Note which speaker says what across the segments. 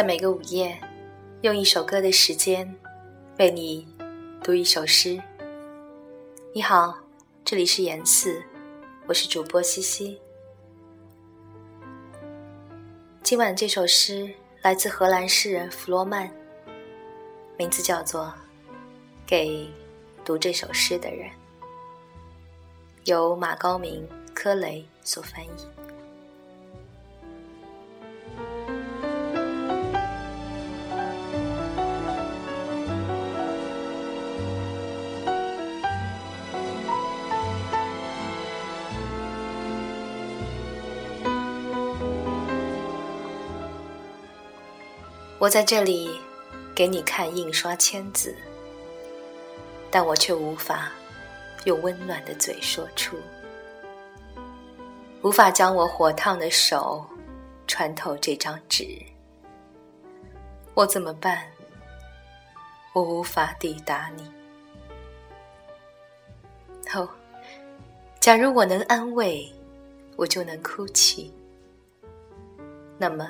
Speaker 1: 在每个午夜，用一首歌的时间，为你读一首诗。你好，这里是言四，我是主播西西。今晚这首诗来自荷兰诗人弗罗曼，名字叫做《给读这首诗的人》，由马高明、柯雷所翻译。我在这里给你看印刷签字，但我却无法用温暖的嘴说出，无法将我火烫的手穿透这张纸。我怎么办？我无法抵达你。哦，假如我能安慰，我就能哭泣。那么。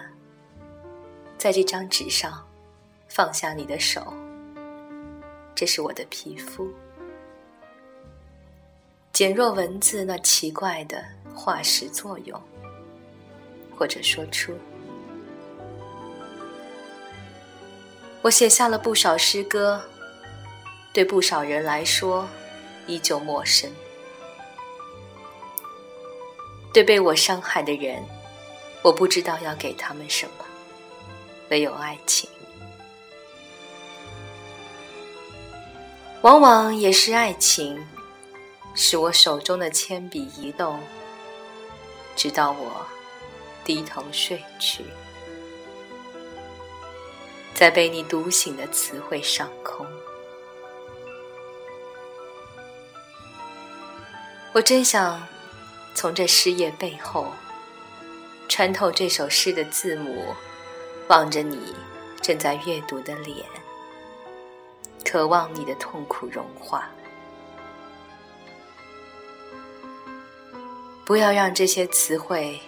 Speaker 1: 在这张纸上，放下你的手。这是我的皮肤，减弱文字那奇怪的化石作用，或者说出，我写下了不少诗歌，对不少人来说依旧陌生。对被我伤害的人，我不知道要给他们什么。唯有爱情，往往也是爱情，使我手中的铅笔移动，直到我低头睡去，在被你读醒的词汇上空。我真想从这诗页背后，穿透这首诗的字母。望着你正在阅读的脸，渴望你的痛苦融化。不要让这些词汇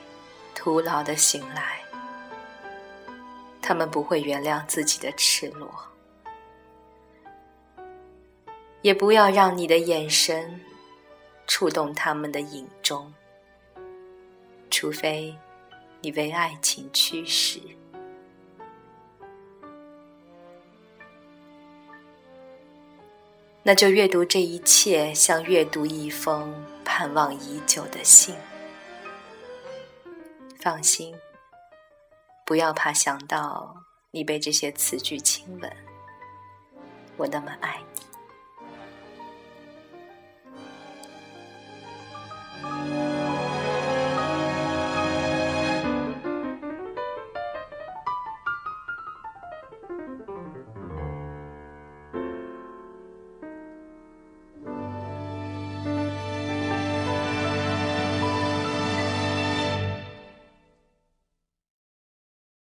Speaker 1: 徒劳的醒来，他们不会原谅自己的赤裸。也不要让你的眼神触动他们的影中，除非你为爱情驱使。那就阅读这一切，像阅读一封盼望已久的信。放心，不要怕想到你被这些词句亲吻。我那么爱你。